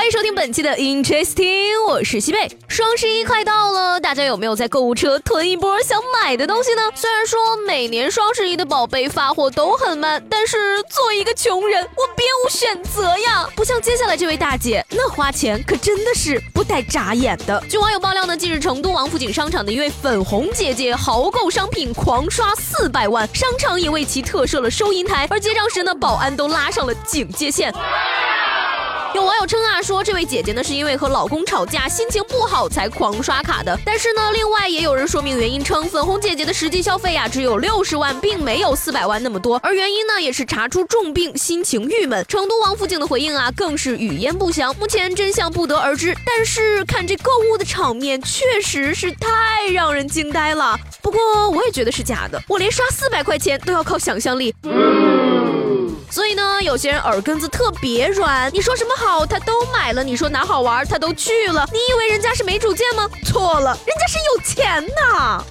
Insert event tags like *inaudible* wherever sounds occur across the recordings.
欢迎收听本期的 Interesting，我是西贝。双十一快到了，大家有没有在购物车囤一波想买的东西呢？虽然说每年双十一的宝贝发货都很慢，但是作为一个穷人，我别无选择呀。不像接下来这位大姐，那花钱可真的是不带眨眼的。据网友爆料呢，近日成都王府井商场的一位粉红姐姐豪购商品狂刷四百万，商场也为其特设了收银台，而结账时呢，保安都拉上了警戒线。有网友称啊，说这位姐姐呢是因为和老公吵架，心情不好才狂刷卡的。但是呢，另外也有人说明原因称，粉红姐姐的实际消费呀只有六十万，并没有四百万那么多。而原因呢也是查出重病，心情郁闷。成都王府井的回应啊更是语焉不详，目前真相不得而知。但是看这购物的场面，确实是太让人惊呆了。不过我也觉得是假的，我连刷四百块钱都要靠想象力。所以呢，有些人耳根子特别软，你说什么好他都买了，你说哪好玩他都去了。你以为人家是没主见吗？错了，人家是有钱呐。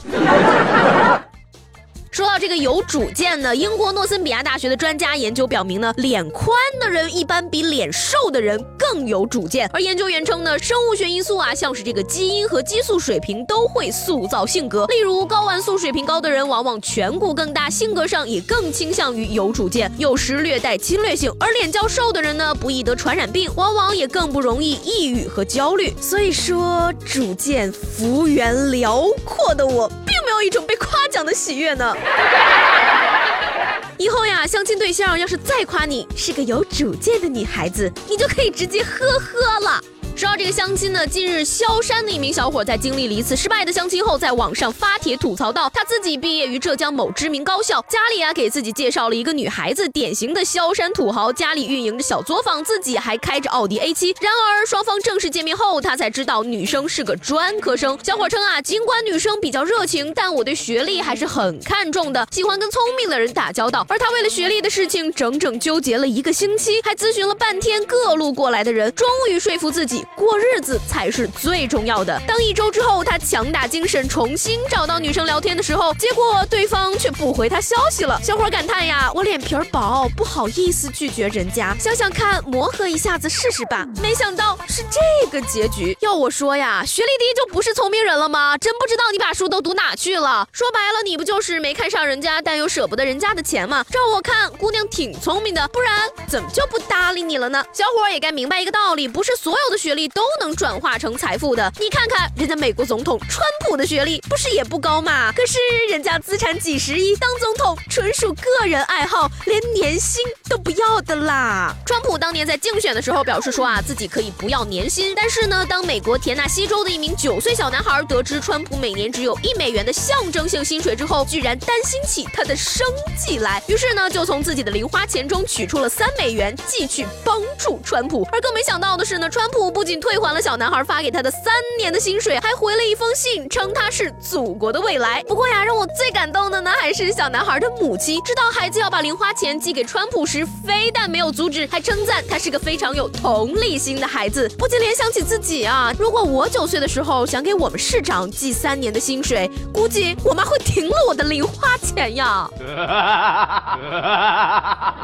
说到这个有主见呢，英国诺森比亚大学的专家研究表明呢，脸宽的人一般比脸瘦的人更有主见。而研究员称呢，生物学因素啊，像是这个基因和激素水平都会塑造性格。例如，睾丸素水平高的人往往颧骨更大，性格上也更倾向于有主见，有时略带侵略性。而脸较瘦的人呢，不易得传染病，往往也更不容易抑郁和焦虑。所以说，主见幅员辽阔的我。并没有一种被夸奖的喜悦呢。*laughs* 以后呀，相亲对象要是再夸你是个有主见的女孩子，你就可以直接呵呵了。说到这个相亲呢，近日萧山的一名小伙在经历了一次失败的相亲后，在网上发帖吐槽道：他自己毕业于浙江某知名高校，家里啊给自己介绍了一个女孩子，典型的萧山土豪，家里运营着小作坊，自己还开着奥迪 A7。然而双方正式见面后，他才知道女生是个专科生。小伙称啊，尽管女生比较热情，但我对学历还是很看重的，喜欢跟聪明的人打交道。而他为了学历的事情，整整纠结了一个星期，还咨询了半天各路过来的人，终于说服自己。过日子才是最重要的。当一周之后，他强打精神重新找到女生聊天的时候，结果对方却不回他消息了。小伙感叹呀：“我脸皮儿薄，不好意思拒绝人家。想想看，磨合一下子试试吧。”没想到是这个结局。要我说呀，学历低就不是聪明人了吗？真不知道你把书都读哪去了。说白了，你不就是没看上人家，但又舍不得人家的钱吗？照我看，姑娘挺聪明的，不然怎么就不搭理你了呢？小伙也该明白一个道理，不是所有的学历。你都能转化成财富的，你看看人家美国总统川普的学历不是也不高吗？可是人家资产几十亿，当总统纯属个人爱好，连年薪都不要的啦。川普当年在竞选的时候表示说啊，自己可以不要年薪，但是呢，当美国田纳西州的一名九岁小男孩得知川普每年只有一美元的象征性薪水之后，居然担心起他的生计来，于是呢，就从自己的零花钱中取出了三美元寄去帮助川普。而更没想到的是呢，川普不仅仅退还了小男孩发给他的三年的薪水，还回了一封信，称他是祖国的未来。不过呀，让我最感动的呢，还是小男孩的母亲，知道孩子要把零花钱寄给川普时，非但没有阻止，还称赞他是个非常有同理心的孩子。不禁联想起自己啊，如果我九岁的时候想给我们市长寄三年的薪水，估计我妈会停了我的零花钱呀。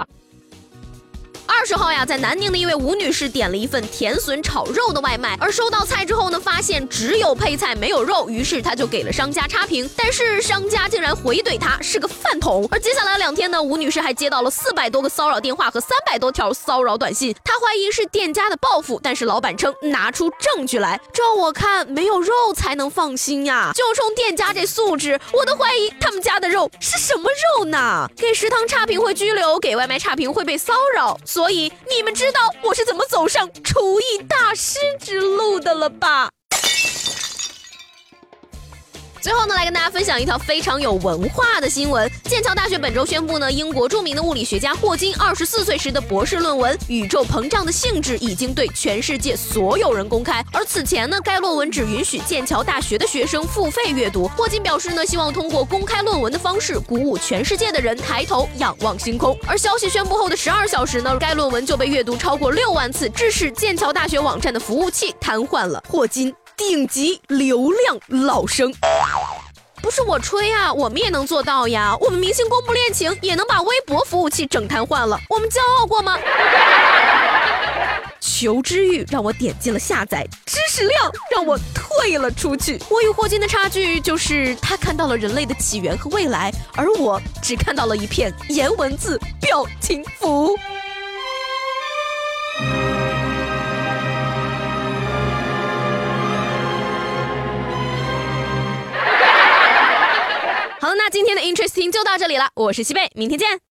*laughs* 时候呀，在南宁的一位吴女士点了一份甜笋炒肉的外卖，而收到菜之后呢，发现只有配菜没有肉，于是她就给了商家差评，但是商家竟然回怼她是个饭桶。而接下来两天呢，吴女士还接到了四百多个骚扰电话和三百多条骚扰短信，她怀疑是店家的报复，但是老板称拿出证据来。照我看，没有肉才能放心呀，就冲店家这素质，我都怀疑他们家的肉是什么肉呢？给食堂差评会拘留，给外卖差评会被骚扰，所。以 *laughs* 你们知道我是怎么走上厨艺大师之路的了吧？最后呢，来跟大家分享一条非常有文化的新闻。剑桥大学本周宣布呢，英国著名的物理学家霍金二十四岁时的博士论文《宇宙膨胀的性质》已经对全世界所有人公开。而此前呢，该论文只允许剑桥大学的学生付费阅读。霍金表示呢，希望通过公开论文的方式，鼓舞全世界的人抬头仰望星空。而消息宣布后的十二小时呢，该论文就被阅读超过六万次，致使剑桥大学网站的服务器瘫痪了。霍金。顶级流量老生，不是我吹啊，我们也能做到呀！我们明星公布恋情也能把微博服务器整瘫痪了，我们骄傲过吗？*laughs* 求知欲让我点进了下载，知识量让我退了出去。我与霍金的差距就是他看到了人类的起源和未来，而我只看到了一片颜文字表情符。今天的 Interesting 就到这里了，我是西贝，明天见。